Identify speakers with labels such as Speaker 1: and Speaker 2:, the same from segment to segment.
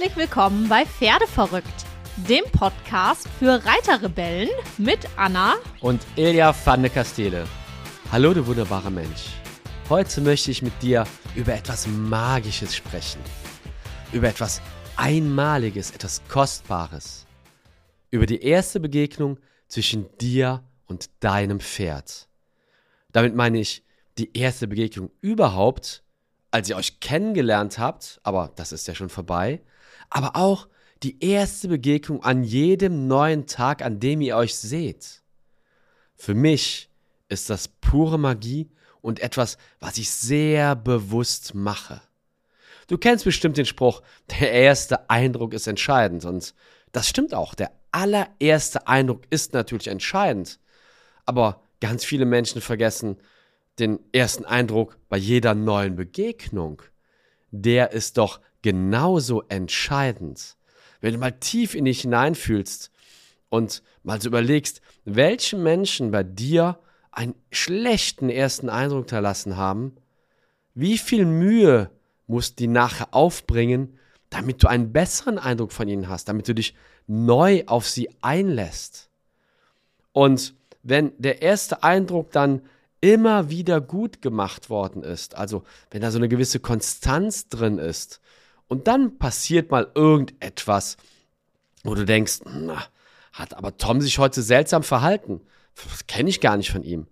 Speaker 1: Herzlich willkommen bei Pferdeverrückt, dem Podcast für Reiterrebellen mit Anna
Speaker 2: und Ilja van de Castele. Hallo, du wunderbarer Mensch. Heute möchte ich mit dir über etwas Magisches sprechen. Über etwas Einmaliges, etwas Kostbares. Über die erste Begegnung zwischen dir und deinem Pferd. Damit meine ich die erste Begegnung überhaupt als ihr euch kennengelernt habt, aber das ist ja schon vorbei, aber auch die erste Begegnung an jedem neuen Tag, an dem ihr euch seht. Für mich ist das pure Magie und etwas, was ich sehr bewusst mache. Du kennst bestimmt den Spruch, der erste Eindruck ist entscheidend und das stimmt auch, der allererste Eindruck ist natürlich entscheidend, aber ganz viele Menschen vergessen, den ersten Eindruck bei jeder neuen Begegnung, der ist doch genauso entscheidend. Wenn du mal tief in dich hineinfühlst und mal so überlegst, welche Menschen bei dir einen schlechten ersten Eindruck hinterlassen haben, wie viel Mühe musst du nachher aufbringen, damit du einen besseren Eindruck von ihnen hast, damit du dich neu auf sie einlässt. Und wenn der erste Eindruck dann immer wieder gut gemacht worden ist, also wenn da so eine gewisse Konstanz drin ist, und dann passiert mal irgendetwas, wo du denkst, na, hat aber Tom sich heute seltsam verhalten, das kenne ich gar nicht von ihm,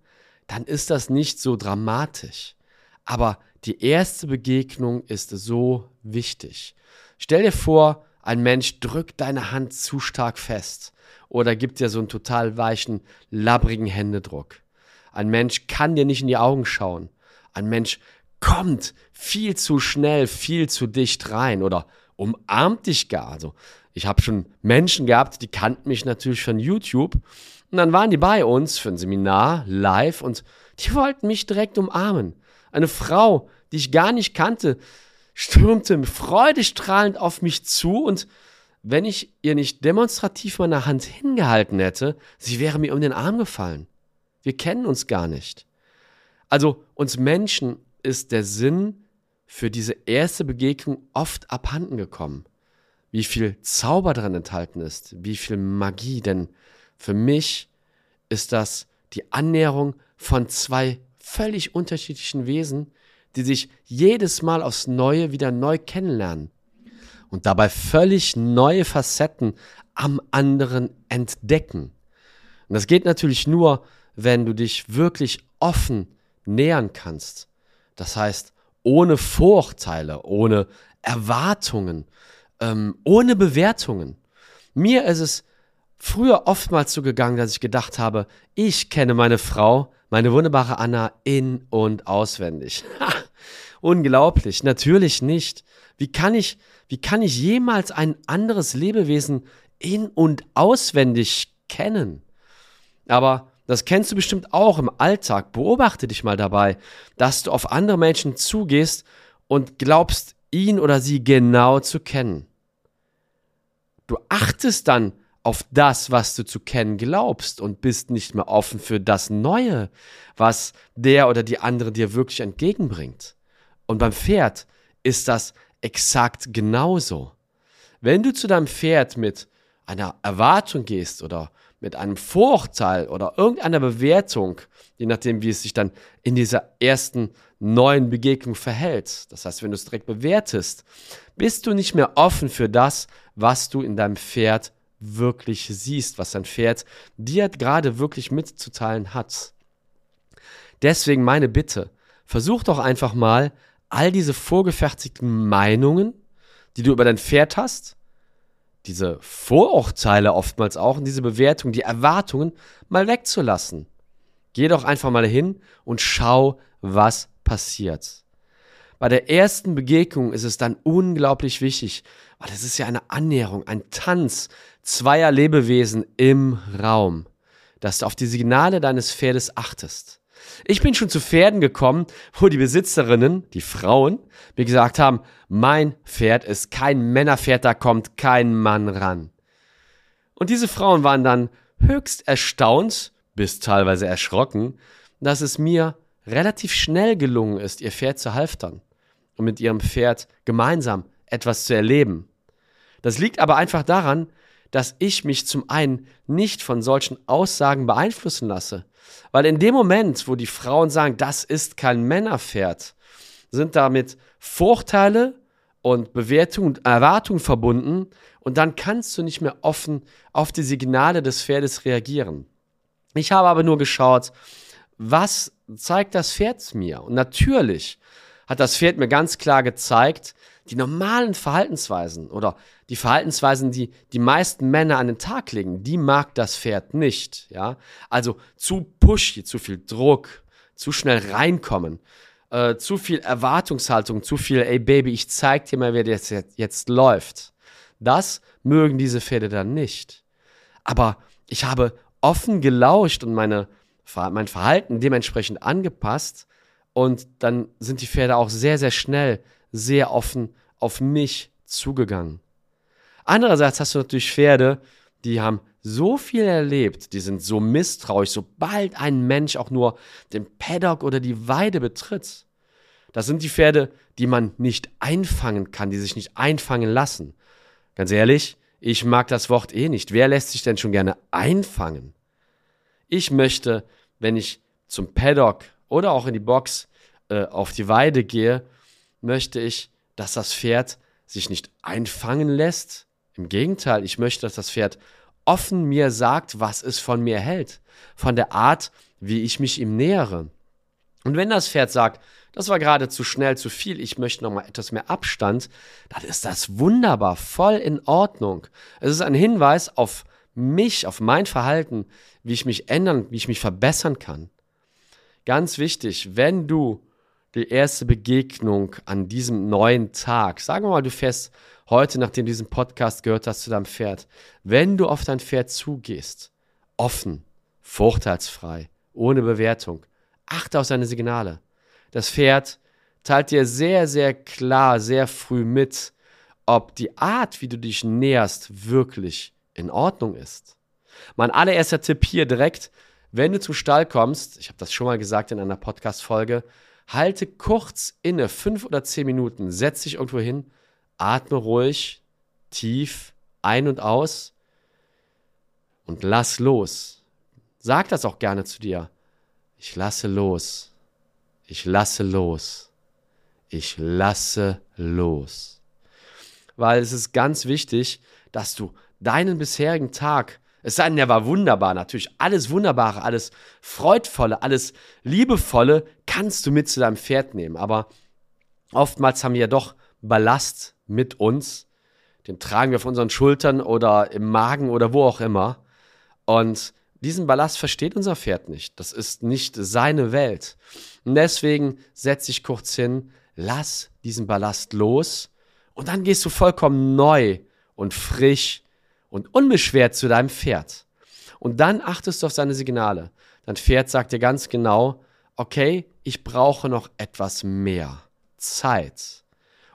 Speaker 2: dann ist das nicht so dramatisch. Aber die erste Begegnung ist so wichtig. Stell dir vor, ein Mensch drückt deine Hand zu stark fest oder gibt dir so einen total weichen, labbrigen Händedruck. Ein Mensch kann dir nicht in die Augen schauen. Ein Mensch kommt viel zu schnell, viel zu dicht rein oder umarmt dich gar. Also ich habe schon Menschen gehabt, die kannten mich natürlich von YouTube und dann waren die bei uns für ein Seminar live und die wollten mich direkt umarmen. Eine Frau, die ich gar nicht kannte, stürmte freudestrahlend auf mich zu und wenn ich ihr nicht demonstrativ meine Hand hingehalten hätte, sie wäre mir um den Arm gefallen. Wir kennen uns gar nicht. Also uns Menschen ist der Sinn für diese erste Begegnung oft abhanden gekommen. Wie viel Zauber darin enthalten ist, wie viel Magie, denn für mich ist das die Annäherung von zwei völlig unterschiedlichen Wesen, die sich jedes Mal aufs Neue wieder neu kennenlernen und dabei völlig neue Facetten am anderen entdecken. Und das geht natürlich nur, wenn du dich wirklich offen nähern kannst. Das heißt, ohne Vorurteile, ohne Erwartungen, ähm, ohne Bewertungen. Mir ist es früher oftmals so gegangen, dass ich gedacht habe, ich kenne meine Frau, meine wunderbare Anna, in und auswendig. Unglaublich, natürlich nicht. Wie kann ich, wie kann ich jemals ein anderes Lebewesen in und auswendig kennen? Aber das kennst du bestimmt auch im Alltag. Beobachte dich mal dabei, dass du auf andere Menschen zugehst und glaubst, ihn oder sie genau zu kennen. Du achtest dann auf das, was du zu kennen glaubst und bist nicht mehr offen für das Neue, was der oder die andere dir wirklich entgegenbringt. Und beim Pferd ist das exakt genauso. Wenn du zu deinem Pferd mit einer Erwartung gehst oder mit einem Vorurteil oder irgendeiner Bewertung, je nachdem, wie es sich dann in dieser ersten neuen Begegnung verhält. Das heißt, wenn du es direkt bewertest, bist du nicht mehr offen für das, was du in deinem Pferd wirklich siehst, was dein Pferd dir gerade wirklich mitzuteilen hat. Deswegen meine Bitte, versuch doch einfach mal, all diese vorgefertigten Meinungen, die du über dein Pferd hast, diese Vorurteile oftmals auch und diese Bewertung, die Erwartungen mal wegzulassen. Geh doch einfach mal hin und schau, was passiert. Bei der ersten Begegnung ist es dann unglaublich wichtig, weil es ist ja eine Annäherung, ein Tanz zweier Lebewesen im Raum, dass du auf die Signale deines Pferdes achtest. Ich bin schon zu Pferden gekommen, wo die Besitzerinnen, die Frauen, mir gesagt haben, mein Pferd ist kein Männerpferd, da kommt kein Mann ran. Und diese Frauen waren dann höchst erstaunt, bis teilweise erschrocken, dass es mir relativ schnell gelungen ist, ihr Pferd zu halftern und mit ihrem Pferd gemeinsam etwas zu erleben. Das liegt aber einfach daran, dass ich mich zum einen nicht von solchen Aussagen beeinflussen lasse. Weil in dem Moment, wo die Frauen sagen, das ist kein Männerpferd, sind damit Vorteile und Bewertungen und Erwartungen verbunden und dann kannst du nicht mehr offen auf die Signale des Pferdes reagieren. Ich habe aber nur geschaut, was zeigt das Pferd mir? Und natürlich hat das Pferd mir ganz klar gezeigt, die normalen Verhaltensweisen oder die Verhaltensweisen, die die meisten Männer an den Tag legen, die mag das Pferd nicht, ja. Also zu pushy, zu viel Druck, zu schnell reinkommen, äh, zu viel Erwartungshaltung, zu viel, ey Baby, ich zeig dir mal, wer das jetzt, jetzt läuft. Das mögen diese Pferde dann nicht. Aber ich habe offen gelauscht und meine, mein Verhalten dementsprechend angepasst und dann sind die Pferde auch sehr, sehr schnell, sehr offen auf mich zugegangen. Andererseits hast du natürlich Pferde, die haben so viel erlebt, die sind so misstrauisch, sobald ein Mensch auch nur den Paddock oder die Weide betritt. Das sind die Pferde, die man nicht einfangen kann, die sich nicht einfangen lassen. Ganz ehrlich, ich mag das Wort eh nicht. Wer lässt sich denn schon gerne einfangen? Ich möchte, wenn ich zum Paddock oder auch in die Box äh, auf die Weide gehe, möchte ich, dass das Pferd sich nicht einfangen lässt. Im Gegenteil, ich möchte, dass das Pferd offen mir sagt, was es von mir hält, von der Art, wie ich mich ihm nähere. Und wenn das Pferd sagt, das war gerade zu schnell, zu viel, ich möchte noch mal etwas mehr Abstand, dann ist das wunderbar, voll in Ordnung. Es ist ein Hinweis auf mich, auf mein Verhalten, wie ich mich ändern, wie ich mich verbessern kann. Ganz wichtig, wenn du die erste Begegnung an diesem neuen Tag, sagen wir mal, du fährst heute, nachdem du diesen Podcast gehört hast, zu deinem Pferd, wenn du auf dein Pferd zugehst, offen, vorteilsfrei, ohne Bewertung, achte auf seine Signale. Das Pferd teilt dir sehr, sehr klar, sehr früh mit, ob die Art, wie du dich näherst, wirklich in Ordnung ist. Mein allererster Tipp hier direkt, wenn du zum Stall kommst, ich habe das schon mal gesagt in einer Podcast-Folge, halte kurz inne, fünf oder zehn Minuten, setz dich irgendwo hin, atme ruhig, tief ein und aus und lass los. Sag das auch gerne zu dir. Ich lasse los. Ich lasse los. Ich lasse los. Weil es ist ganz wichtig, dass du deinen bisherigen Tag, es sei denn, der war wunderbar, natürlich alles Wunderbare, alles Freudvolle, alles Liebevolle kannst du mit zu deinem Pferd nehmen. Aber oftmals haben wir ja doch Ballast mit uns. Den tragen wir auf unseren Schultern oder im Magen oder wo auch immer. Und diesen Ballast versteht unser Pferd nicht. Das ist nicht seine Welt. Und deswegen setz dich kurz hin, lass diesen Ballast los und dann gehst du vollkommen neu und frisch und unbeschwert zu deinem Pferd. Und dann achtest du auf seine Signale. Dein Pferd sagt dir ganz genau, okay, ich brauche noch etwas mehr Zeit.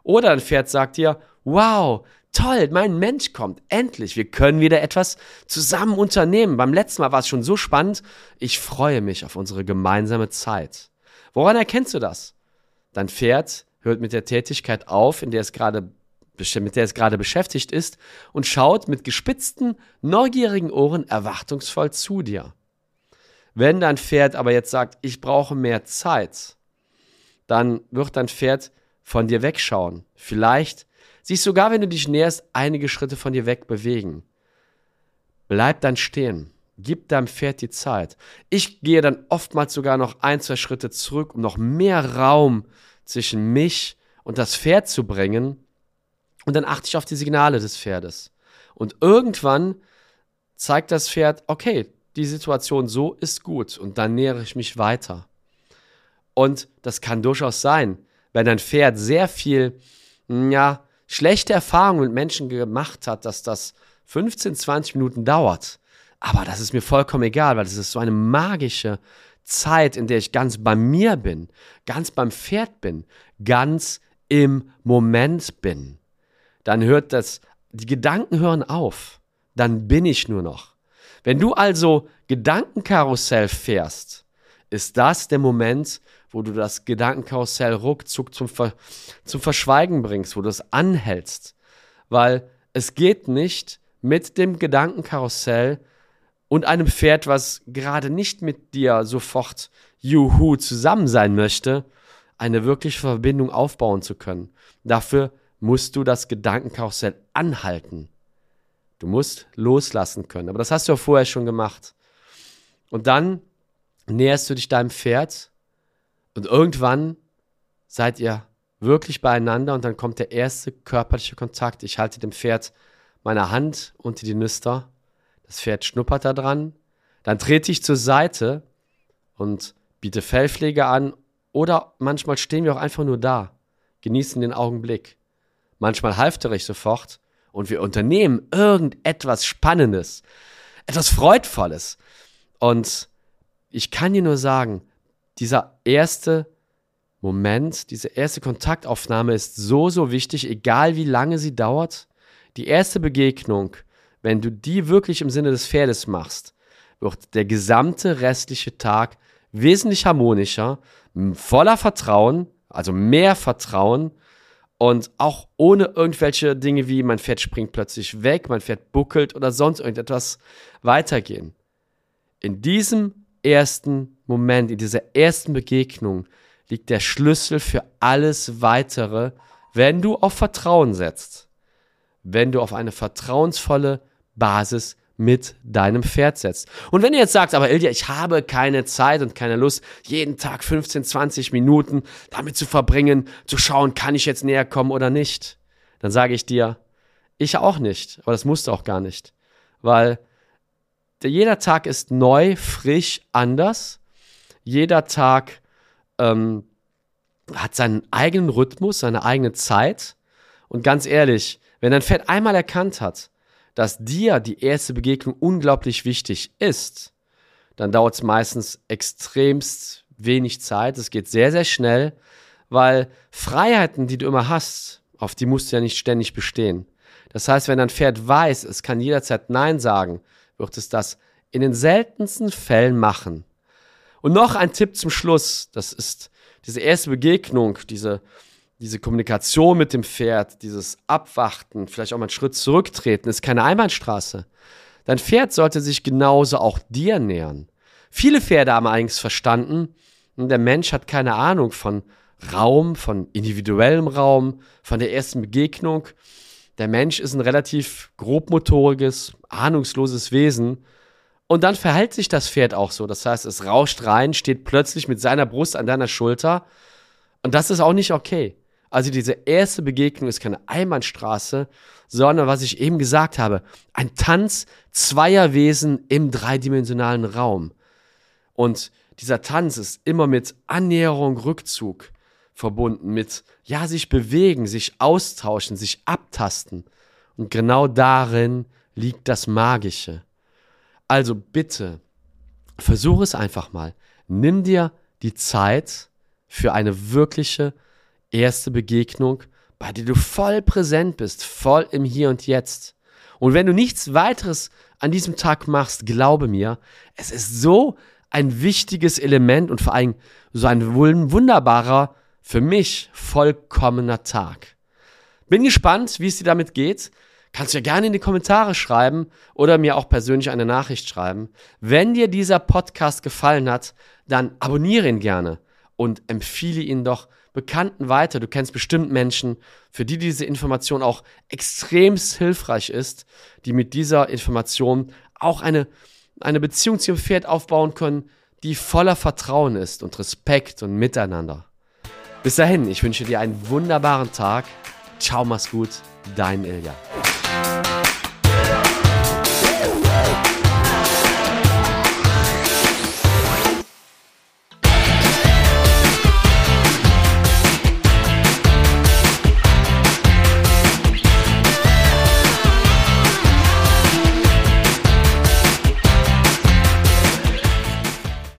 Speaker 2: Oder dein Pferd sagt dir, wow, toll, mein Mensch kommt, endlich, wir können wieder etwas zusammen unternehmen. Beim letzten Mal war es schon so spannend, ich freue mich auf unsere gemeinsame Zeit. Woran erkennst du das? Dein Pferd hört mit der Tätigkeit auf, in der es gerade mit der es gerade beschäftigt ist und schaut mit gespitzten, neugierigen Ohren erwartungsvoll zu dir. Wenn dein Pferd aber jetzt sagt, ich brauche mehr Zeit, dann wird dein Pferd von dir wegschauen. Vielleicht sich sogar, wenn du dich näherst, einige Schritte von dir weg bewegen. Bleib dann stehen. Gib deinem Pferd die Zeit. Ich gehe dann oftmals sogar noch ein, zwei Schritte zurück, um noch mehr Raum zwischen mich und das Pferd zu bringen. Und dann achte ich auf die Signale des Pferdes. Und irgendwann zeigt das Pferd, okay, die Situation so ist gut. Und dann nähere ich mich weiter. Und das kann durchaus sein, wenn dein Pferd sehr viel, ja, schlechte Erfahrungen mit Menschen gemacht hat, dass das 15, 20 Minuten dauert. Aber das ist mir vollkommen egal, weil es ist so eine magische Zeit, in der ich ganz bei mir bin, ganz beim Pferd bin, ganz im Moment bin. Dann hört das, die Gedanken hören auf. Dann bin ich nur noch. Wenn du also Gedankenkarussell fährst, ist das der Moment, wo du das Gedankenkarussell ruckzuck zum, Ver zum Verschweigen bringst, wo du es anhältst. Weil es geht nicht mit dem Gedankenkarussell und einem Pferd, was gerade nicht mit dir sofort juhu zusammen sein möchte, eine wirkliche Verbindung aufbauen zu können. Dafür musst du das Gedankenkarussell anhalten. Du musst loslassen können. Aber das hast du ja vorher schon gemacht. Und dann näherst du dich deinem Pferd und irgendwann seid ihr wirklich beieinander und dann kommt der erste körperliche Kontakt. Ich halte dem Pferd meine Hand unter die Nüster. Das Pferd schnuppert da dran. Dann trete ich zur Seite und biete Fellpflege an oder manchmal stehen wir auch einfach nur da, genießen den Augenblick. Manchmal halftere ich sofort und wir unternehmen irgendetwas Spannendes, etwas Freudvolles. Und ich kann dir nur sagen, dieser erste Moment, diese erste Kontaktaufnahme ist so, so wichtig, egal wie lange sie dauert. Die erste Begegnung, wenn du die wirklich im Sinne des Pferdes machst, wird der gesamte restliche Tag wesentlich harmonischer, voller Vertrauen, also mehr Vertrauen und auch ohne irgendwelche Dinge wie mein Pferd springt plötzlich weg, mein Pferd buckelt oder sonst irgendetwas weitergehen. In diesem ersten Moment, in dieser ersten Begegnung liegt der Schlüssel für alles weitere, wenn du auf Vertrauen setzt, wenn du auf eine vertrauensvolle Basis mit deinem Pferd setzt. Und wenn du jetzt sagst, aber Ilja, ich habe keine Zeit und keine Lust, jeden Tag 15, 20 Minuten damit zu verbringen, zu schauen, kann ich jetzt näher kommen oder nicht, dann sage ich dir, ich auch nicht, aber das musst du auch gar nicht, weil jeder Tag ist neu, frisch, anders. Jeder Tag ähm, hat seinen eigenen Rhythmus, seine eigene Zeit. Und ganz ehrlich, wenn dein Pferd einmal erkannt hat, dass dir die erste Begegnung unglaublich wichtig ist, dann dauert es meistens extremst wenig Zeit. Es geht sehr, sehr schnell, weil Freiheiten, die du immer hast, auf die musst du ja nicht ständig bestehen. Das heißt, wenn dein Pferd weiß, es kann jederzeit Nein sagen, wird es das in den seltensten Fällen machen. Und noch ein Tipp zum Schluss, das ist diese erste Begegnung, diese diese Kommunikation mit dem Pferd, dieses Abwarten, vielleicht auch mal einen Schritt zurücktreten, ist keine Einbahnstraße. Dein Pferd sollte sich genauso auch dir nähern. Viele Pferde haben eigentlich verstanden, der Mensch hat keine Ahnung von Raum, von individuellem Raum, von der ersten Begegnung. Der Mensch ist ein relativ grobmotoriges, ahnungsloses Wesen. Und dann verhält sich das Pferd auch so. Das heißt, es rauscht rein, steht plötzlich mit seiner Brust an deiner Schulter. Und das ist auch nicht okay. Also diese erste Begegnung ist keine Einbahnstraße, sondern was ich eben gesagt habe, ein Tanz zweier Wesen im dreidimensionalen Raum. Und dieser Tanz ist immer mit Annäherung, Rückzug verbunden, mit, ja, sich bewegen, sich austauschen, sich abtasten. Und genau darin liegt das Magische. Also bitte, versuch es einfach mal. Nimm dir die Zeit für eine wirkliche erste Begegnung, bei der du voll präsent bist, voll im Hier und Jetzt. Und wenn du nichts weiteres an diesem Tag machst, glaube mir, es ist so ein wichtiges Element und vor allem so ein wunderbarer, für mich vollkommener Tag. Bin gespannt, wie es dir damit geht. Kannst du ja gerne in die Kommentare schreiben oder mir auch persönlich eine Nachricht schreiben. Wenn dir dieser Podcast gefallen hat, dann abonniere ihn gerne und empfehle ihn doch Bekannten weiter. Du kennst bestimmt Menschen, für die diese Information auch extremst hilfreich ist, die mit dieser Information auch eine, eine Beziehung zu ihrem Pferd aufbauen können, die voller Vertrauen ist und Respekt und Miteinander. Bis dahin, ich wünsche dir einen wunderbaren Tag. Ciao, mach's gut, dein Ilja.